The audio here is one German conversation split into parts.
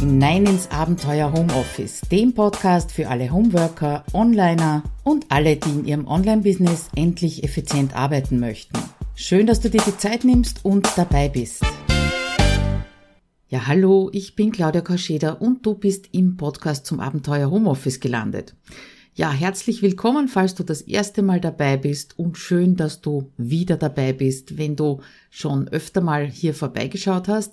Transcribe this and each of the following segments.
hinein ins Abenteuer Homeoffice, dem Podcast für alle Homeworker, Onliner und alle, die in ihrem Online-Business endlich effizient arbeiten möchten. Schön, dass du dir die Zeit nimmst und dabei bist. Ja, hallo, ich bin Claudia Korscheder und du bist im Podcast zum Abenteuer Homeoffice gelandet. Ja, herzlich willkommen, falls du das erste Mal dabei bist und schön, dass du wieder dabei bist, wenn du schon öfter mal hier vorbeigeschaut hast.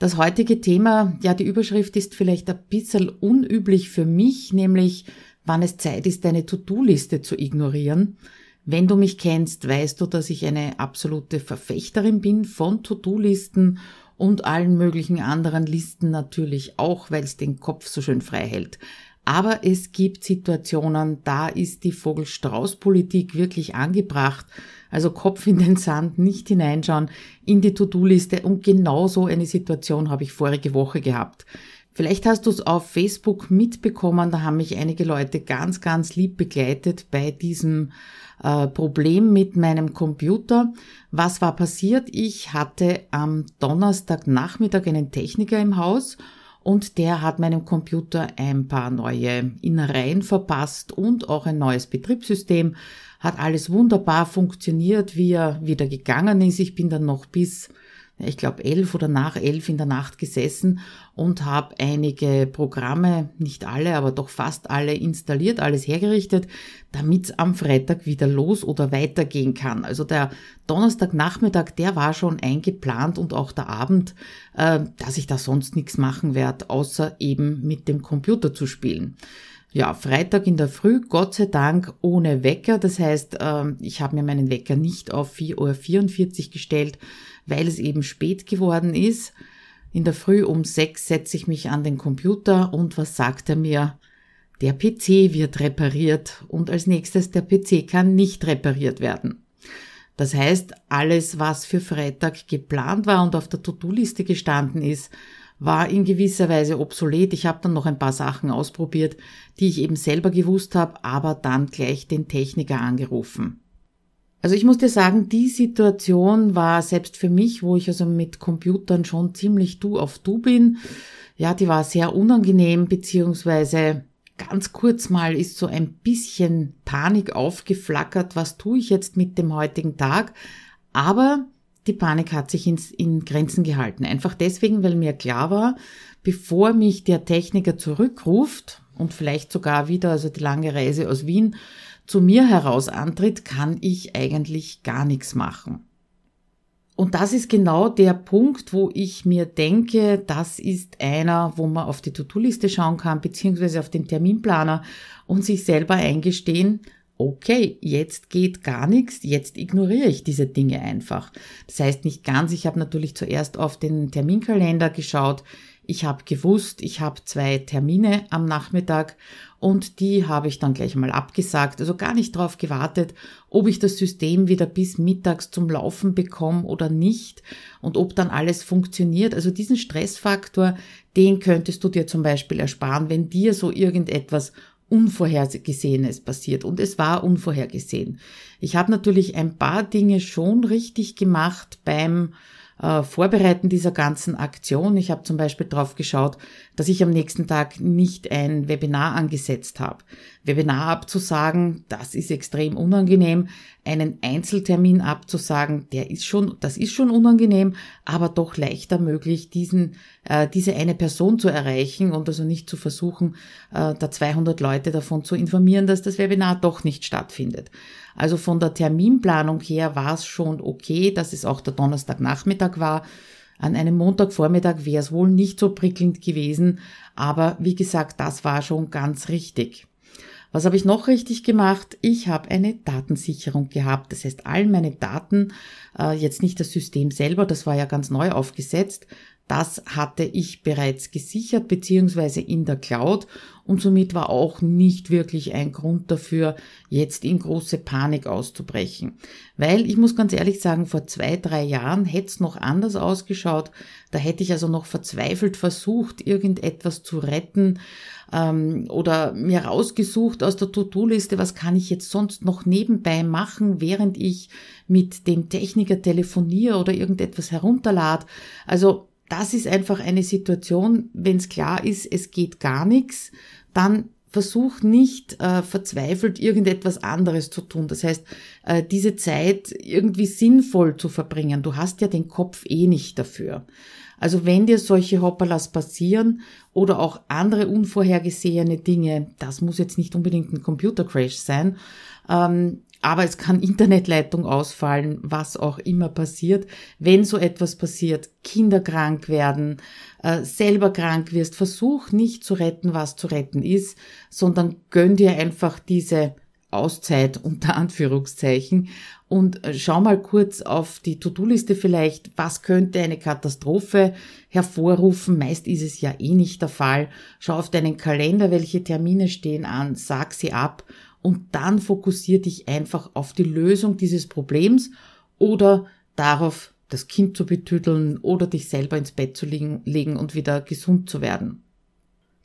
Das heutige Thema, ja, die Überschrift ist vielleicht ein bisschen unüblich für mich, nämlich wann es Zeit ist, deine To-Do-Liste zu ignorieren. Wenn du mich kennst, weißt du, dass ich eine absolute Verfechterin bin von To-Do-Listen und allen möglichen anderen Listen natürlich auch, weil es den Kopf so schön frei hält. Aber es gibt Situationen, da ist die Vogel-Strauß-Politik wirklich angebracht. Also Kopf in den Sand, nicht hineinschauen in die To-Do-Liste. Und genau so eine Situation habe ich vorige Woche gehabt. Vielleicht hast du es auf Facebook mitbekommen, da haben mich einige Leute ganz, ganz lieb begleitet bei diesem äh, Problem mit meinem Computer. Was war passiert? Ich hatte am Donnerstagnachmittag einen Techniker im Haus und der hat meinem Computer ein paar neue Innereien verpasst und auch ein neues Betriebssystem. Hat alles wunderbar funktioniert, wie er wieder gegangen ist. Ich bin dann noch bis ich glaube, elf oder nach elf in der Nacht gesessen und habe einige Programme, nicht alle, aber doch fast alle installiert, alles hergerichtet, damit es am Freitag wieder los oder weitergehen kann. Also der Donnerstagnachmittag, der war schon eingeplant und auch der Abend, äh, dass ich da sonst nichts machen werde, außer eben mit dem Computer zu spielen. Ja, Freitag in der Früh, Gott sei Dank ohne Wecker. Das heißt, ähm, ich habe mir meinen Wecker nicht auf 4.44 Uhr gestellt, weil es eben spät geworden ist. In der Früh um sechs setze ich mich an den Computer und was sagt er mir? Der PC wird repariert und als nächstes der PC kann nicht repariert werden. Das heißt, alles, was für Freitag geplant war und auf der To-Do-Liste gestanden ist, war in gewisser Weise obsolet. Ich habe dann noch ein paar Sachen ausprobiert, die ich eben selber gewusst habe, aber dann gleich den Techniker angerufen. Also ich muss dir sagen, die Situation war selbst für mich, wo ich also mit Computern schon ziemlich du auf du bin, ja, die war sehr unangenehm, beziehungsweise ganz kurz mal ist so ein bisschen Panik aufgeflackert, was tue ich jetzt mit dem heutigen Tag, aber die Panik hat sich ins, in Grenzen gehalten. Einfach deswegen, weil mir klar war, bevor mich der Techniker zurückruft und vielleicht sogar wieder, also die lange Reise aus Wien, zu mir heraus antritt, kann ich eigentlich gar nichts machen. Und das ist genau der Punkt, wo ich mir denke, das ist einer, wo man auf die To-Do-Liste schauen kann, beziehungsweise auf den Terminplaner und sich selber eingestehen, okay, jetzt geht gar nichts, jetzt ignoriere ich diese Dinge einfach. Das heißt nicht ganz, ich habe natürlich zuerst auf den Terminkalender geschaut, ich habe gewusst, ich habe zwei Termine am Nachmittag und die habe ich dann gleich mal abgesagt. Also gar nicht darauf gewartet, ob ich das System wieder bis mittags zum Laufen bekomme oder nicht und ob dann alles funktioniert. Also diesen Stressfaktor, den könntest du dir zum Beispiel ersparen, wenn dir so irgendetwas Unvorhergesehenes passiert. Und es war unvorhergesehen. Ich habe natürlich ein paar Dinge schon richtig gemacht beim äh, Vorbereiten dieser ganzen Aktion. Ich habe zum Beispiel drauf geschaut, dass ich am nächsten Tag nicht ein Webinar angesetzt habe. Webinar abzusagen, das ist extrem unangenehm. Einen Einzeltermin abzusagen, der ist schon, das ist schon unangenehm, aber doch leichter möglich, diesen, äh, diese eine Person zu erreichen und also nicht zu versuchen, äh, da 200 Leute davon zu informieren, dass das Webinar doch nicht stattfindet. Also von der Terminplanung her war es schon okay, dass es auch der Donnerstagnachmittag war. An einem Montagvormittag wäre es wohl nicht so prickelnd gewesen, aber wie gesagt, das war schon ganz richtig. Was habe ich noch richtig gemacht? Ich habe eine Datensicherung gehabt. Das heißt, all meine Daten, äh, jetzt nicht das System selber, das war ja ganz neu aufgesetzt, das hatte ich bereits gesichert beziehungsweise in der Cloud und somit war auch nicht wirklich ein Grund dafür, jetzt in große Panik auszubrechen. Weil ich muss ganz ehrlich sagen, vor zwei, drei Jahren hätte es noch anders ausgeschaut. Da hätte ich also noch verzweifelt versucht, irgendetwas zu retten ähm, oder mir rausgesucht aus der To-Do-Liste, was kann ich jetzt sonst noch nebenbei machen, während ich mit dem Techniker telefoniere oder irgendetwas herunterlade. Also das ist einfach eine Situation, wenn es klar ist, es geht gar nichts, dann versuch nicht äh, verzweifelt irgendetwas anderes zu tun. Das heißt, äh, diese Zeit irgendwie sinnvoll zu verbringen. Du hast ja den Kopf eh nicht dafür. Also wenn dir solche Hoppalas passieren oder auch andere unvorhergesehene Dinge, das muss jetzt nicht unbedingt ein Computercrash sein, ähm, aber es kann Internetleitung ausfallen, was auch immer passiert. Wenn so etwas passiert, Kinder krank werden, äh, selber krank wirst, versuch nicht zu retten, was zu retten ist, sondern gönn dir einfach diese Auszeit unter Anführungszeichen und äh, schau mal kurz auf die To-Do-Liste vielleicht, was könnte eine Katastrophe hervorrufen. Meist ist es ja eh nicht der Fall. Schau auf deinen Kalender, welche Termine stehen an, sag sie ab und dann fokussier dich einfach auf die Lösung dieses Problems oder darauf, das Kind zu betüdeln oder dich selber ins Bett zu legen und wieder gesund zu werden.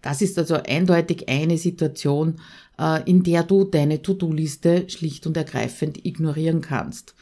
Das ist also eindeutig eine Situation, äh, in der du deine To-Do-Liste schlicht und ergreifend ignorieren kannst.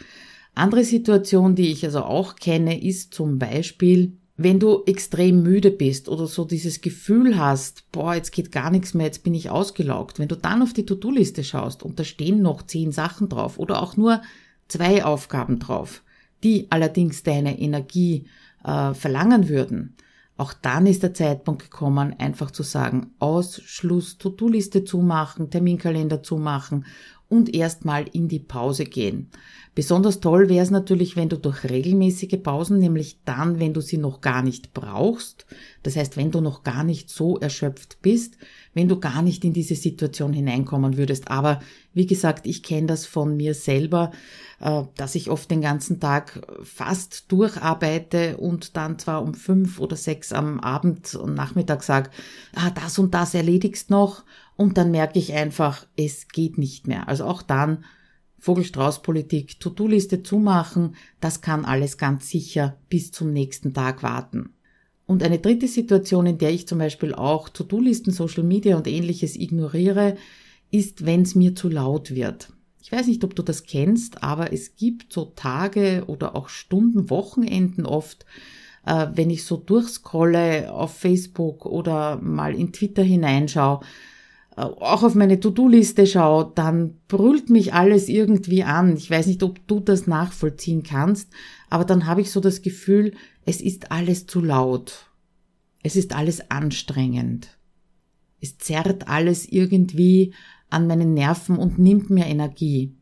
Andere Situation, die ich also auch kenne, ist zum Beispiel, wenn du extrem müde bist oder so dieses Gefühl hast, boah, jetzt geht gar nichts mehr, jetzt bin ich ausgelaugt. Wenn du dann auf die To-Do-Liste schaust und da stehen noch zehn Sachen drauf oder auch nur zwei Aufgaben drauf, die allerdings deine Energie äh, verlangen würden, auch dann ist der Zeitpunkt gekommen, einfach zu sagen, Ausschluss, To-Do-Liste zumachen, Terminkalender zumachen und erstmal in die Pause gehen. Besonders toll wäre es natürlich, wenn du durch regelmäßige Pausen, nämlich dann, wenn du sie noch gar nicht brauchst, das heißt, wenn du noch gar nicht so erschöpft bist, wenn du gar nicht in diese Situation hineinkommen würdest. Aber wie gesagt, ich kenne das von mir selber, äh, dass ich oft den ganzen Tag fast durcharbeite und dann zwar um fünf oder sechs am Abend und Nachmittag sage, ah, das und das erledigst noch und dann merke ich einfach, es geht nicht mehr. Also auch dann Vogelstrauß-Politik, To-Do-Liste zumachen, das kann alles ganz sicher bis zum nächsten Tag warten. Und eine dritte Situation, in der ich zum Beispiel auch To-Do-Listen, Social Media und ähnliches ignoriere, ist, wenn es mir zu laut wird. Ich weiß nicht, ob du das kennst, aber es gibt so Tage oder auch Stunden, Wochenenden oft, äh, wenn ich so durchscrolle auf Facebook oder mal in Twitter hineinschaue, auch auf meine To-Do-Liste schaue, dann brüllt mich alles irgendwie an. Ich weiß nicht, ob du das nachvollziehen kannst, aber dann habe ich so das Gefühl, es ist alles zu laut. Es ist alles anstrengend. Es zerrt alles irgendwie an meinen Nerven und nimmt mir Energie.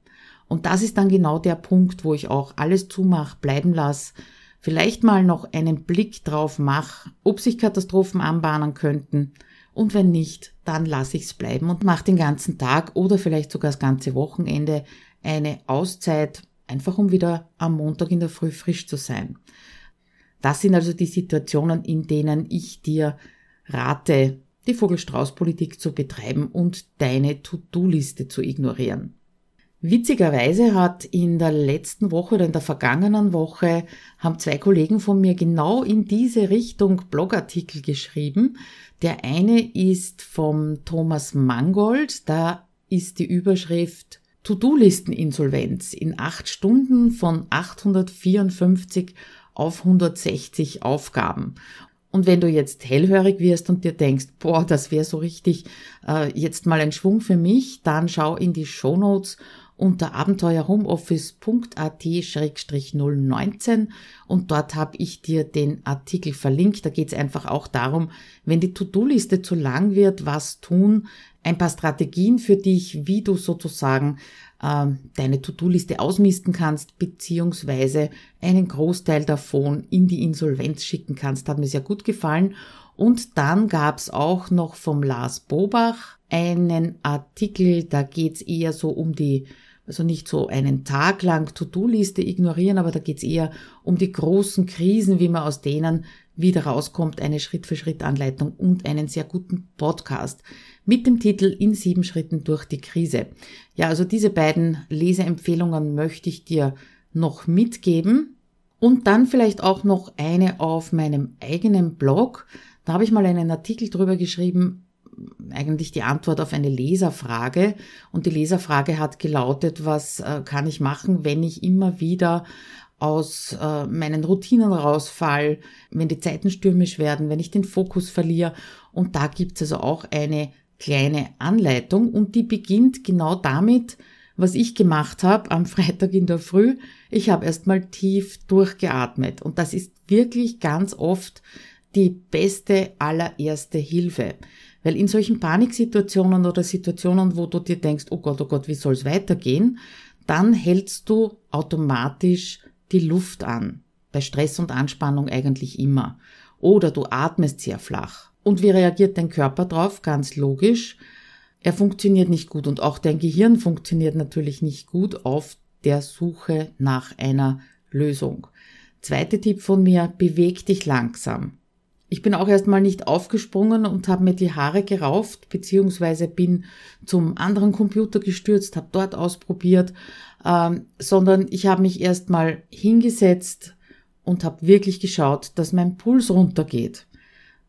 Und das ist dann genau der Punkt, wo ich auch alles zumach, bleiben lasse, vielleicht mal noch einen Blick drauf mache, ob sich Katastrophen anbahnen könnten und wenn nicht, dann lasse ich es bleiben und mache den ganzen Tag oder vielleicht sogar das ganze Wochenende eine Auszeit, einfach um wieder am Montag in der Früh frisch zu sein. Das sind also die Situationen, in denen ich dir rate, die Vogelstrauß-Politik zu betreiben und deine To-Do-Liste zu ignorieren. Witzigerweise hat in der letzten Woche oder in der vergangenen Woche haben zwei Kollegen von mir genau in diese Richtung Blogartikel geschrieben. Der eine ist vom Thomas Mangold, da ist die Überschrift To-Do-Listen-Insolvenz in acht Stunden von 854 auf 160 Aufgaben. Und wenn du jetzt hellhörig wirst und dir denkst, boah, das wäre so richtig äh, jetzt mal ein Schwung für mich, dann schau in die Show Notes unter abenteuerhomeoffice.at-019 und dort habe ich dir den Artikel verlinkt. Da geht es einfach auch darum, wenn die To-Do-Liste zu lang wird, was tun, ein paar Strategien für dich, wie du sozusagen äh, deine To-Do-Liste ausmisten kannst, beziehungsweise einen Großteil davon in die Insolvenz schicken kannst. Hat mir sehr gut gefallen. Und dann gab es auch noch vom Lars Bobach einen Artikel, da geht es eher so um die also nicht so einen Tag lang To-Do-Liste ignorieren, aber da geht's eher um die großen Krisen, wie man aus denen wieder rauskommt, eine Schritt-für-Schritt-Anleitung und einen sehr guten Podcast mit dem Titel In sieben Schritten durch die Krise. Ja, also diese beiden Leseempfehlungen möchte ich dir noch mitgeben. Und dann vielleicht auch noch eine auf meinem eigenen Blog. Da habe ich mal einen Artikel drüber geschrieben, eigentlich die Antwort auf eine Leserfrage. Und die Leserfrage hat gelautet, was äh, kann ich machen, wenn ich immer wieder aus äh, meinen Routinen rausfall, wenn die Zeiten stürmisch werden, wenn ich den Fokus verliere. Und da gibt's also auch eine kleine Anleitung und die beginnt genau damit, was ich gemacht habe am Freitag in der Früh. Ich habe erstmal tief durchgeatmet und das ist wirklich ganz oft die beste allererste Hilfe. Weil in solchen Paniksituationen oder Situationen, wo du dir denkst, oh Gott, oh Gott, wie soll es weitergehen, dann hältst du automatisch die Luft an. Bei Stress und Anspannung eigentlich immer. Oder du atmest sehr flach. Und wie reagiert dein Körper drauf? Ganz logisch. Er funktioniert nicht gut und auch dein Gehirn funktioniert natürlich nicht gut auf der Suche nach einer Lösung. Zweiter Tipp von mir, beweg dich langsam. Ich bin auch erstmal nicht aufgesprungen und habe mir die Haare gerauft, beziehungsweise bin zum anderen Computer gestürzt, habe dort ausprobiert, ähm, sondern ich habe mich erstmal hingesetzt und habe wirklich geschaut, dass mein Puls runtergeht,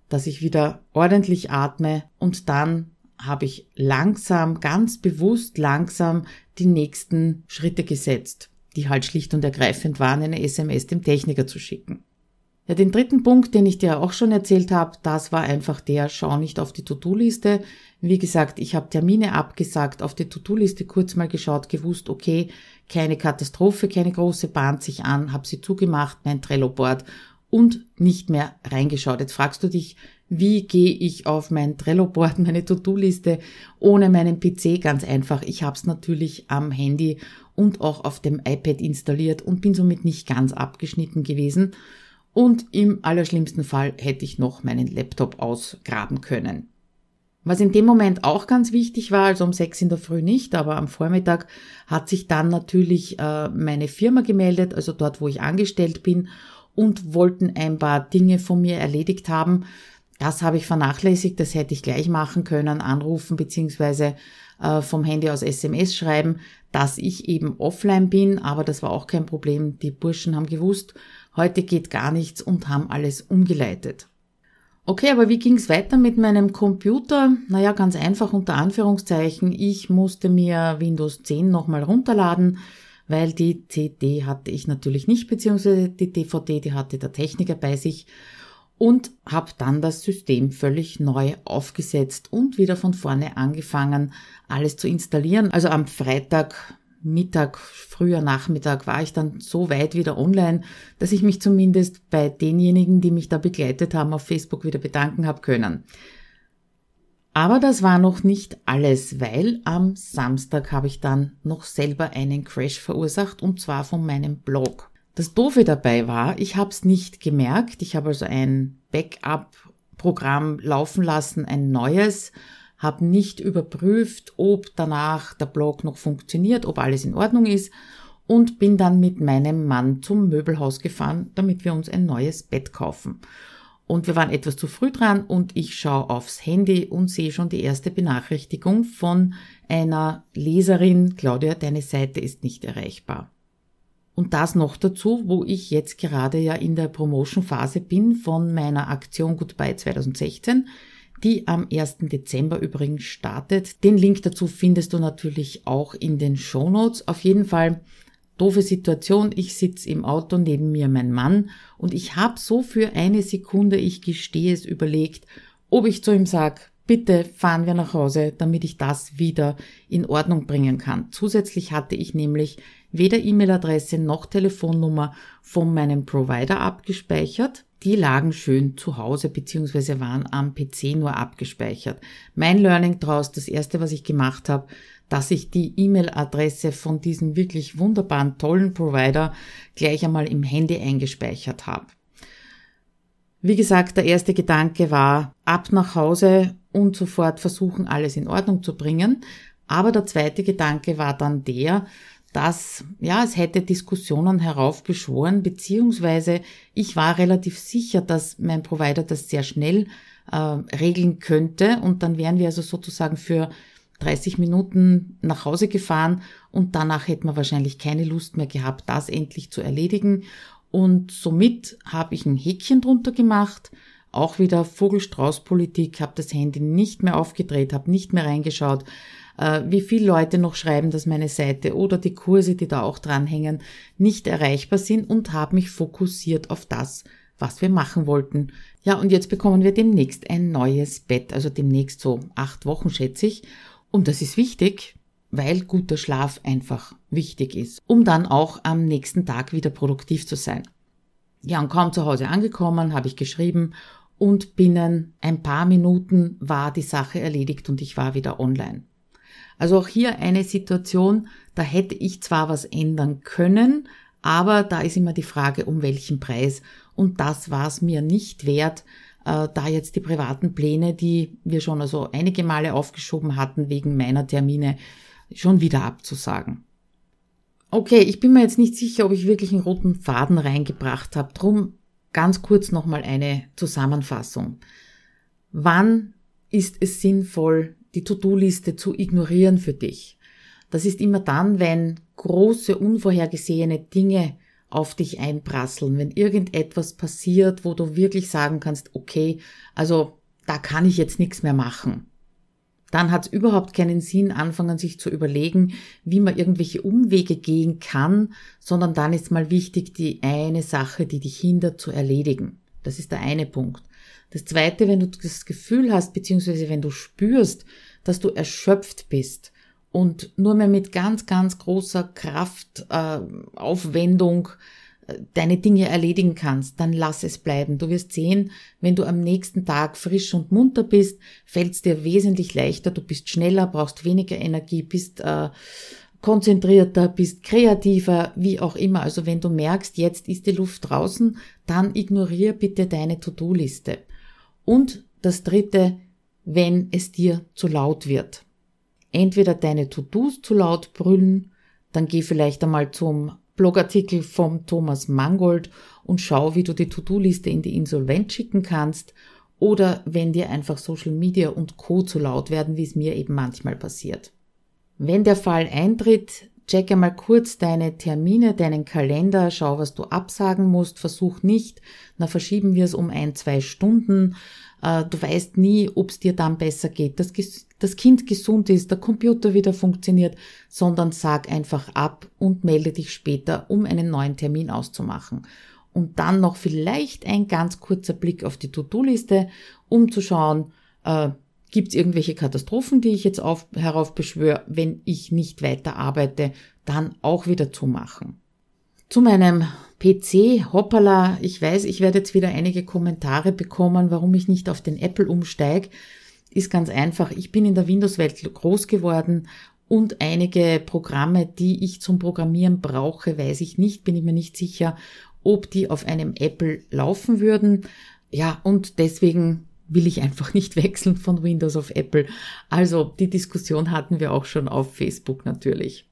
dass ich wieder ordentlich atme und dann habe ich langsam, ganz bewusst langsam die nächsten Schritte gesetzt, die halt schlicht und ergreifend waren, eine SMS dem Techniker zu schicken. Ja, den dritten Punkt, den ich dir auch schon erzählt habe, das war einfach der, schau nicht auf die To-Do-Liste. Wie gesagt, ich habe Termine abgesagt, auf die To-Do-Liste kurz mal geschaut, gewusst, okay, keine Katastrophe, keine große bahnt sich an, habe sie zugemacht, mein Trello-Board und nicht mehr reingeschaut. Jetzt fragst du dich, wie gehe ich auf mein Trello-Board, meine To-Do-Liste ohne meinen PC? Ganz einfach, ich habe es natürlich am Handy und auch auf dem iPad installiert und bin somit nicht ganz abgeschnitten gewesen und im allerschlimmsten Fall hätte ich noch meinen Laptop ausgraben können. Was in dem Moment auch ganz wichtig war, also um sechs in der Früh nicht, aber am Vormittag hat sich dann natürlich äh, meine Firma gemeldet, also dort, wo ich angestellt bin, und wollten ein paar Dinge von mir erledigt haben. Das habe ich vernachlässigt, das hätte ich gleich machen können, anrufen beziehungsweise äh, vom Handy aus SMS schreiben, dass ich eben offline bin, aber das war auch kein Problem. Die Burschen haben gewusst, heute geht gar nichts und haben alles umgeleitet. Okay, aber wie ging's weiter mit meinem Computer? Naja, ganz einfach unter Anführungszeichen. Ich musste mir Windows 10 nochmal runterladen, weil die CD hatte ich natürlich nicht, beziehungsweise die DVD, die hatte der Techniker bei sich und habe dann das System völlig neu aufgesetzt und wieder von vorne angefangen, alles zu installieren. Also am Freitag Mittag, früher Nachmittag war ich dann so weit wieder online, dass ich mich zumindest bei denjenigen, die mich da begleitet haben, auf Facebook wieder bedanken habe können. Aber das war noch nicht alles, weil am Samstag habe ich dann noch selber einen Crash verursacht und zwar von meinem Blog. Das Doofe dabei war, ich habe es nicht gemerkt. Ich habe also ein Backup-Programm laufen lassen, ein neues, habe nicht überprüft, ob danach der Blog noch funktioniert, ob alles in Ordnung ist und bin dann mit meinem Mann zum Möbelhaus gefahren, damit wir uns ein neues Bett kaufen. Und wir waren etwas zu früh dran und ich schaue aufs Handy und sehe schon die erste Benachrichtigung von einer Leserin, Claudia, deine Seite ist nicht erreichbar. Und das noch dazu, wo ich jetzt gerade ja in der Promotion-Phase bin von meiner Aktion Goodbye 2016 die am 1. Dezember übrigens startet. Den Link dazu findest du natürlich auch in den Show Notes. Auf jeden Fall doofe Situation. Ich sitze im Auto neben mir mein Mann und ich habe so für eine Sekunde, ich gestehe es, überlegt, ob ich zu ihm sag, bitte fahren wir nach Hause, damit ich das wieder in Ordnung bringen kann. Zusätzlich hatte ich nämlich weder E-Mail-Adresse noch Telefonnummer von meinem Provider abgespeichert die lagen schön zu Hause beziehungsweise waren am PC nur abgespeichert. Mein Learning daraus, das erste, was ich gemacht habe, dass ich die E-Mail-Adresse von diesem wirklich wunderbaren, tollen Provider gleich einmal im Handy eingespeichert habe. Wie gesagt, der erste Gedanke war, ab nach Hause und sofort versuchen, alles in Ordnung zu bringen. Aber der zweite Gedanke war dann der, dass ja, es hätte Diskussionen heraufbeschworen, beziehungsweise ich war relativ sicher, dass mein Provider das sehr schnell äh, regeln könnte und dann wären wir also sozusagen für 30 Minuten nach Hause gefahren und danach hätten wir wahrscheinlich keine Lust mehr gehabt, das endlich zu erledigen. Und somit habe ich ein Häkchen drunter gemacht, auch wieder Vogelstrauß-Politik, habe das Handy nicht mehr aufgedreht, habe nicht mehr reingeschaut, wie viele Leute noch schreiben, dass meine Seite oder die Kurse, die da auch dranhängen, nicht erreichbar sind und habe mich fokussiert auf das, was wir machen wollten. Ja, und jetzt bekommen wir demnächst ein neues Bett, also demnächst so acht Wochen schätze ich. Und das ist wichtig, weil guter Schlaf einfach wichtig ist, um dann auch am nächsten Tag wieder produktiv zu sein. Ja, und kaum zu Hause angekommen, habe ich geschrieben und binnen ein paar Minuten war die Sache erledigt und ich war wieder online. Also auch hier eine Situation, da hätte ich zwar was ändern können, aber da ist immer die Frage, um welchen Preis. Und das war es mir nicht wert, äh, da jetzt die privaten Pläne, die wir schon also einige Male aufgeschoben hatten wegen meiner Termine, schon wieder abzusagen. Okay, ich bin mir jetzt nicht sicher, ob ich wirklich einen roten Faden reingebracht habe. Drum ganz kurz nochmal eine Zusammenfassung. Wann ist es sinnvoll, die To-Do-Liste zu ignorieren für dich? Das ist immer dann, wenn große, unvorhergesehene Dinge auf dich einprasseln, wenn irgendetwas passiert, wo du wirklich sagen kannst, okay, also da kann ich jetzt nichts mehr machen. Dann hat es überhaupt keinen Sinn, anfangen sich zu überlegen, wie man irgendwelche Umwege gehen kann, sondern dann ist mal wichtig, die eine Sache, die dich hindert, zu erledigen. Das ist der eine Punkt. Das zweite, wenn du das Gefühl hast, beziehungsweise wenn du spürst, dass du erschöpft bist, und nur mehr mit ganz, ganz großer Kraft, äh, äh, deine Dinge erledigen kannst, dann lass es bleiben. Du wirst sehen, wenn du am nächsten Tag frisch und munter bist, fällt es dir wesentlich leichter, du bist schneller, brauchst weniger Energie, bist äh, konzentrierter, bist kreativer, wie auch immer. Also wenn du merkst, jetzt ist die Luft draußen, dann ignoriere bitte deine To-Do-Liste. Und das dritte, wenn es dir zu laut wird entweder deine To-Dos zu laut brüllen, dann geh vielleicht einmal zum Blogartikel vom Thomas Mangold und schau, wie du die To-Do-Liste in die Insolvenz schicken kannst oder wenn dir einfach Social Media und Co. zu laut werden, wie es mir eben manchmal passiert. Wenn der Fall eintritt, check einmal kurz deine Termine, deinen Kalender, schau, was du absagen musst, versuch nicht, na verschieben wir es um ein, zwei Stunden, äh, du weißt nie, ob es dir dann besser geht, dass das Kind gesund ist, der Computer wieder funktioniert, sondern sag einfach ab und melde dich später, um einen neuen Termin auszumachen. Und dann noch vielleicht ein ganz kurzer Blick auf die To-Do-Liste, um zu schauen, äh, gibt es irgendwelche Katastrophen, die ich jetzt auf, heraufbeschwöre, wenn ich nicht weiter arbeite, dann auch wieder zu machen. Zu meinem PC, hoppala, ich weiß, ich werde jetzt wieder einige Kommentare bekommen, warum ich nicht auf den Apple umsteige. Ist ganz einfach, ich bin in der Windows-Welt groß geworden und einige Programme, die ich zum Programmieren brauche, weiß ich nicht, bin ich mir nicht sicher, ob die auf einem Apple laufen würden. Ja, und deswegen will ich einfach nicht wechseln von Windows auf Apple. Also die Diskussion hatten wir auch schon auf Facebook natürlich.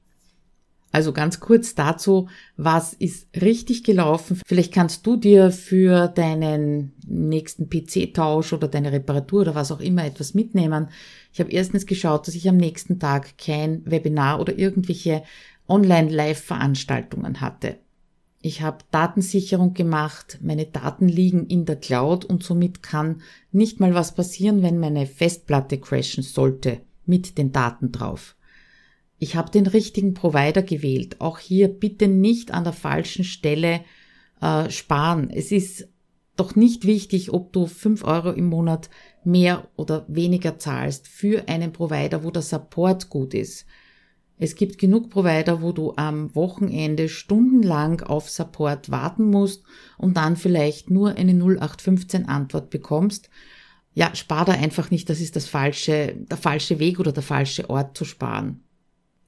Also ganz kurz dazu, was ist richtig gelaufen? Vielleicht kannst du dir für deinen nächsten PC-Tausch oder deine Reparatur oder was auch immer etwas mitnehmen. Ich habe erstens geschaut, dass ich am nächsten Tag kein Webinar oder irgendwelche Online-Live-Veranstaltungen hatte. Ich habe Datensicherung gemacht, meine Daten liegen in der Cloud und somit kann nicht mal was passieren, wenn meine Festplatte crashen sollte mit den Daten drauf. Ich habe den richtigen Provider gewählt. Auch hier bitte nicht an der falschen Stelle äh, sparen. Es ist doch nicht wichtig, ob du fünf Euro im Monat mehr oder weniger zahlst für einen Provider, wo der Support gut ist. Es gibt genug Provider, wo du am Wochenende stundenlang auf Support warten musst und dann vielleicht nur eine 0815 Antwort bekommst. Ja, spar da einfach nicht, das ist das falsche, der falsche Weg oder der falsche Ort zu sparen.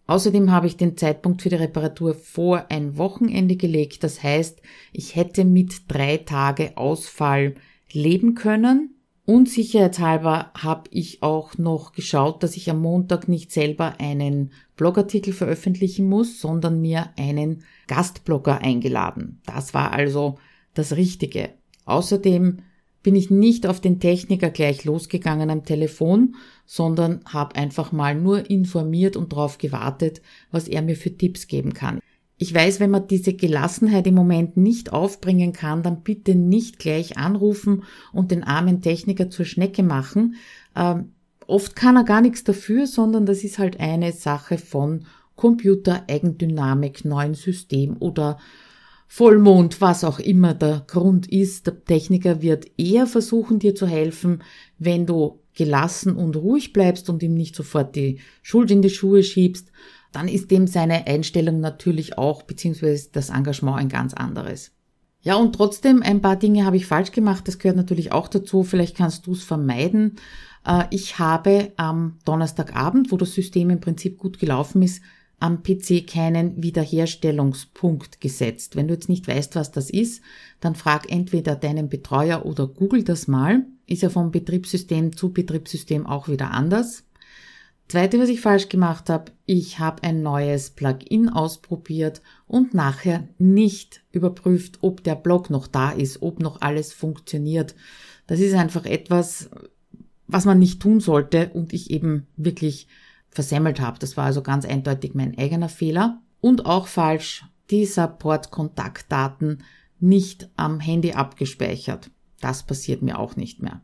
Außerdem habe ich den Zeitpunkt für die Reparatur vor ein Wochenende gelegt. Das heißt, ich hätte mit drei Tage Ausfall leben können. Und sicherheitshalber habe ich auch noch geschaut, dass ich am Montag nicht selber einen Blogartikel veröffentlichen muss, sondern mir einen Gastblogger eingeladen. Das war also das Richtige. Außerdem bin ich nicht auf den Techniker gleich losgegangen am Telefon, sondern habe einfach mal nur informiert und darauf gewartet, was er mir für Tipps geben kann. Ich weiß, wenn man diese Gelassenheit im Moment nicht aufbringen kann, dann bitte nicht gleich anrufen und den armen Techniker zur Schnecke machen. Ähm, oft kann er gar nichts dafür, sondern das ist halt eine Sache von Computer, Eigendynamik, neuen System oder Vollmond, was auch immer der Grund ist. Der Techniker wird eher versuchen, dir zu helfen, wenn du gelassen und ruhig bleibst und ihm nicht sofort die Schuld in die Schuhe schiebst, dann ist dem seine Einstellung natürlich auch, beziehungsweise das Engagement ein ganz anderes. Ja, und trotzdem, ein paar Dinge habe ich falsch gemacht, das gehört natürlich auch dazu, vielleicht kannst du es vermeiden. Äh, ich habe am Donnerstagabend, wo das System im Prinzip gut gelaufen ist, am PC keinen Wiederherstellungspunkt gesetzt. Wenn du jetzt nicht weißt, was das ist, dann frag entweder deinen Betreuer oder google das mal. Ist ja vom Betriebssystem zu Betriebssystem auch wieder anders. Zweite, was ich falsch gemacht habe, ich habe ein neues Plugin ausprobiert und nachher nicht überprüft, ob der Blog noch da ist, ob noch alles funktioniert. Das ist einfach etwas, was man nicht tun sollte und ich eben wirklich versemmelt habe. Das war also ganz eindeutig mein eigener Fehler. Und auch falsch, die Support-Kontaktdaten nicht am Handy abgespeichert. Das passiert mir auch nicht mehr.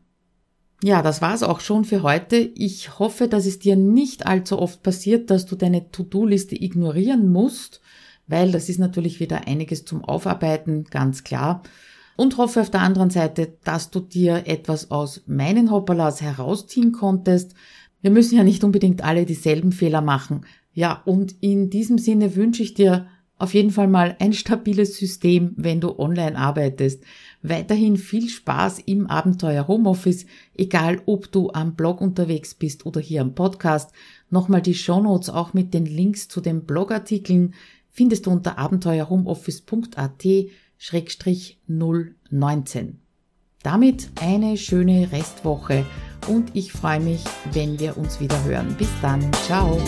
Ja, das war's auch schon für heute. Ich hoffe, dass es dir nicht allzu oft passiert, dass du deine To-Do-Liste ignorieren musst, weil das ist natürlich wieder einiges zum Aufarbeiten, ganz klar. Und hoffe auf der anderen Seite, dass du dir etwas aus meinen Hoppalas herausziehen konntest. Wir müssen ja nicht unbedingt alle dieselben Fehler machen. Ja, und in diesem Sinne wünsche ich dir auf jeden Fall mal ein stabiles System, wenn du online arbeitest. Weiterhin viel Spaß im Abenteuer Homeoffice, egal ob du am Blog unterwegs bist oder hier am Podcast. Nochmal die Shownotes auch mit den Links zu den Blogartikeln findest du unter abenteuerhomeoffice.at-019. Damit eine schöne Restwoche und ich freue mich, wenn wir uns wieder hören. Bis dann, ciao.